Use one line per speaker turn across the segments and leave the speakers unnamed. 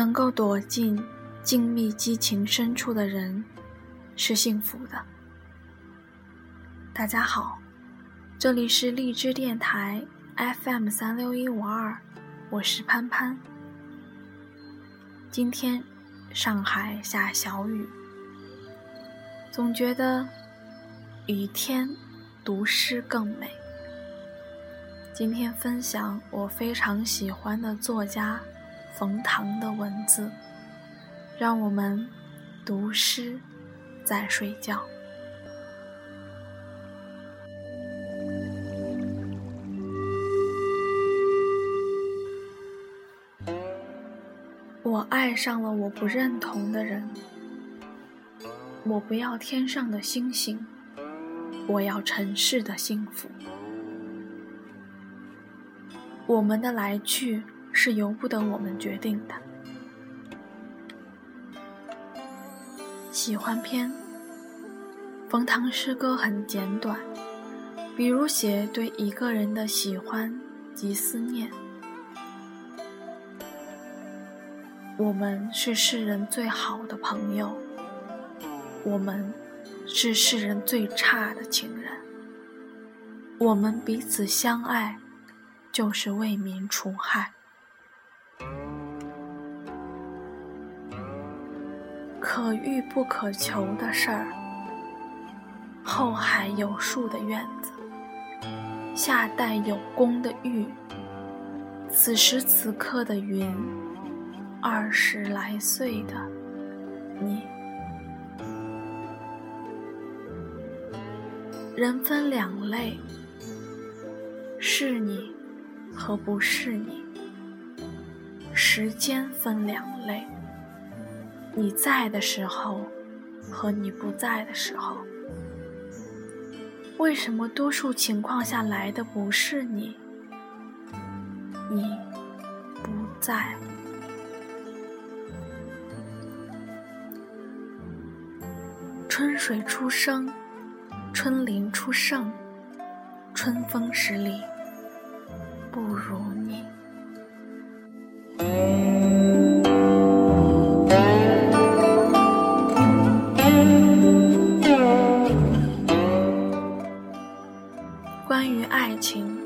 能够躲进静谧激情深处的人，是幸福的。大家好，这里是荔枝电台 FM 三六一五二，我是潘潘。今天上海下小雨，总觉得雨天读诗更美。今天分享我非常喜欢的作家。冯唐的文字，让我们读诗在睡觉。我爱上了我不认同的人，我不要天上的星星，我要尘世的幸福。我们的来去。是由不得我们决定的。喜欢篇，冯唐诗歌很简短，比如写对一个人的喜欢及思念。我们是世人最好的朋友，我们是世人最差的情人。我们彼此相爱，就是为民除害。可遇不可求的事儿，后海有树的院子，下带有宫的玉。此时此刻的云，二十来岁的你。人分两类，是你和不是你。时间分两类。你在的时候和你不在的时候，为什么多数情况下来的不是你？你不在。春水初生，春林初盛，春风十里不如你。关于爱情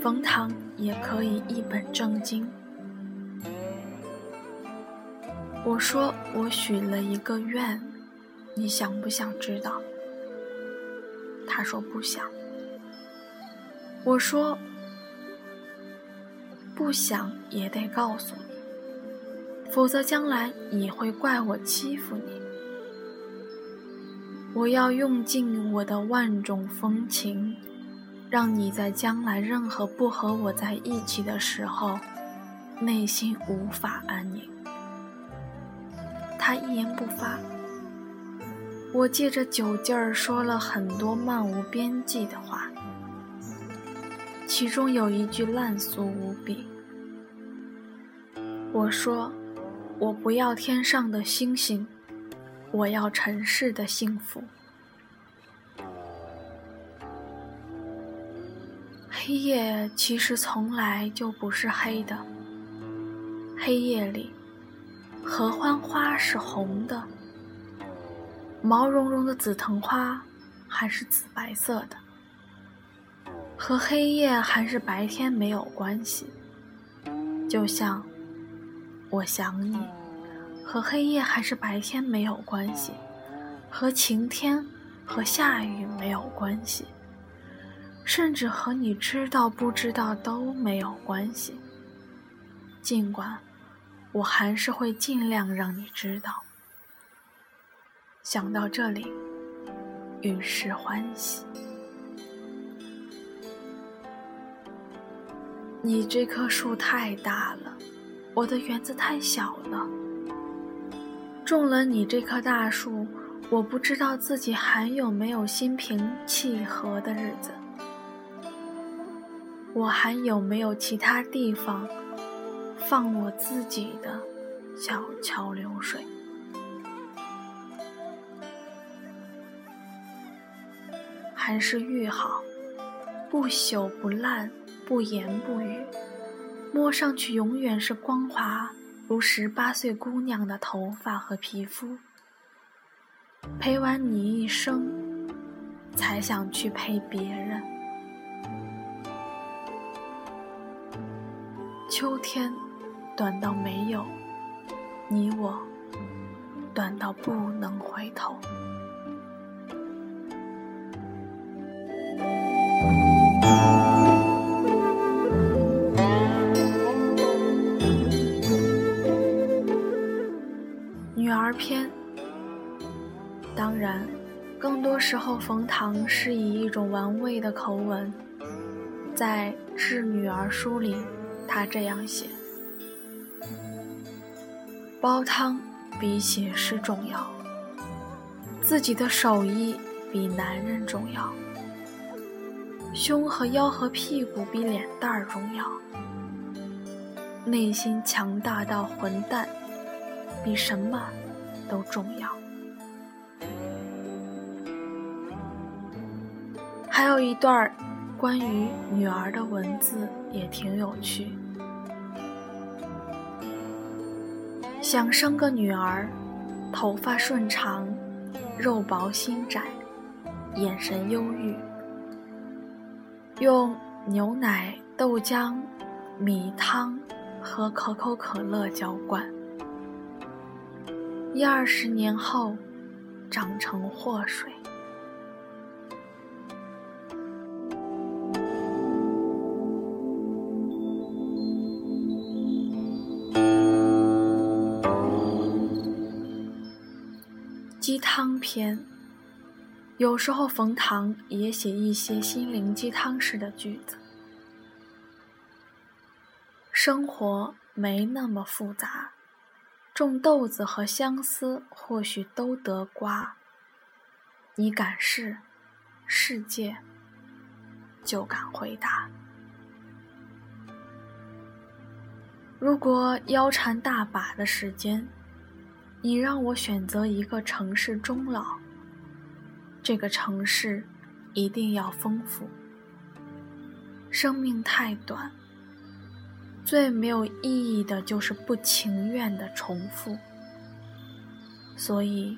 冯唐也可以一本正经。我说我许了一个愿，你想不想知道？他说不想。我说不想也得告诉你，否则将来你会怪我欺负你。我要用尽我的万种风情。让你在将来任何不和我在一起的时候，内心无法安宁。他一言不发。我借着酒劲儿说了很多漫无边际的话，其中有一句烂俗无比。我说：“我不要天上的星星，我要尘世的幸福。”黑夜其实从来就不是黑的。黑夜里，合欢花是红的，毛茸茸的紫藤花还是紫白色的。和黑夜还是白天没有关系，就像我想你，和黑夜还是白天没有关系，和晴天和下雨没有关系。甚至和你知道不知道都没有关系。尽管，我还是会尽量让你知道。想到这里，于是欢喜。你这棵树太大了，我的园子太小了。种了你这棵大树，我不知道自己还有没有心平气和的日子。我还有没有其他地方放我自己的小桥流水？还是玉好，不朽不烂，不言不语，摸上去永远是光滑如十八岁姑娘的头发和皮肤，陪完你一生，才想去陪别人。秋天，短到没有你我，短到不能回头。女儿篇，当然，更多时候冯唐是以一种玩味的口吻，在《致女儿书》里。他这样写：煲汤比写诗重要，自己的手艺比男人重要，胸和腰和屁股比脸蛋儿重要，内心强大到混蛋比什么都重要。还有一段关于女儿的文字也挺有趣。想生个女儿，头发顺长，肉薄心窄，眼神忧郁。用牛奶、豆浆、米汤和可口可乐浇灌，一二十年后，长成祸水。篇，有时候冯唐也写一些心灵鸡汤式的句子。生活没那么复杂，种豆子和相思或许都得瓜。你敢试，世界就敢回答。如果腰缠大把的时间。你让我选择一个城市终老，这个城市一定要丰富。生命太短，最没有意义的就是不情愿的重复。所以，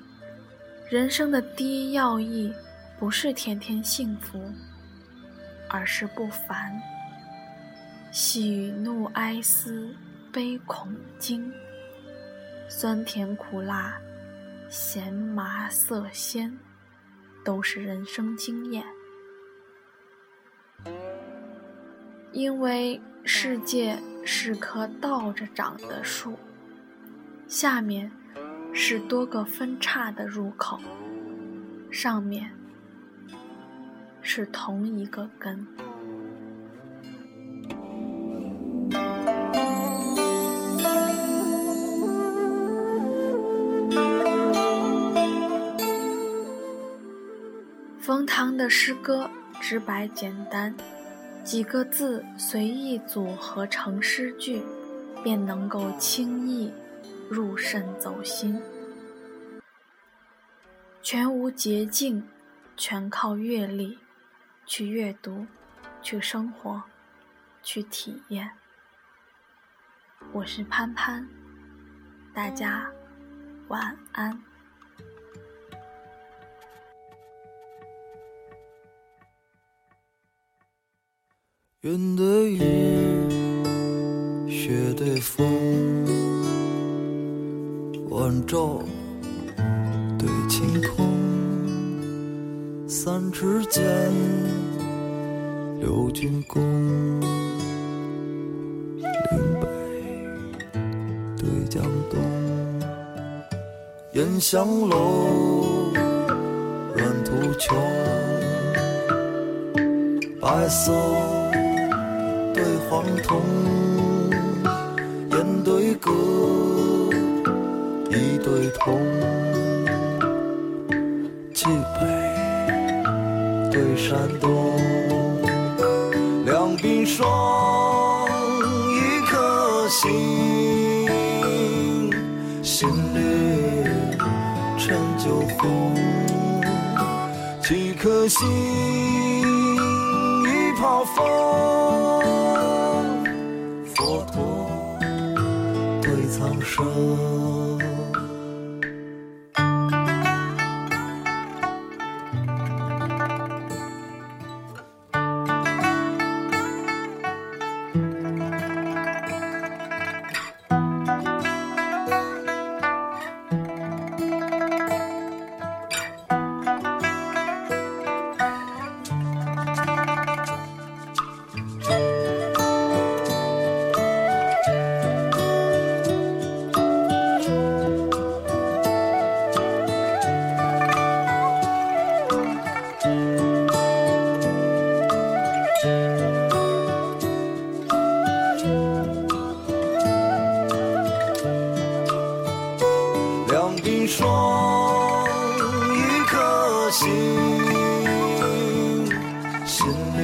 人生的第一要义不是天天幸福，而是不凡。喜怒哀思悲恐惊。酸甜苦辣，咸麻色鲜，都是人生经验。因为世界是棵倒着长的树，下面是多个分叉的入口，上面是同一个根。的诗歌直白简单，几个字随意组合成诗句，便能够轻易入肾走心。全无捷径，全靠阅历，去阅读，去生活，去体验。我是潘潘，大家晚安。
云对雨，雪对风，晚照对晴空。三尺剑，六钧弓。岭北对江东，烟香楼，软土穷，白色。对黄铜，烟对歌，一对铜，冀北对山东，两鬓霜，一颗心，心绿陈酒红，几颗心，心心念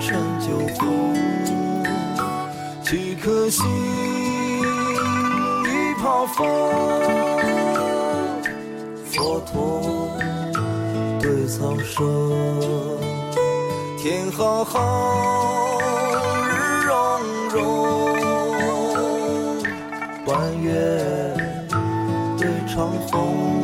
陈旧，风几颗心一泡风，佛陀对苍生，天浩浩，日融融，弯月对长虹。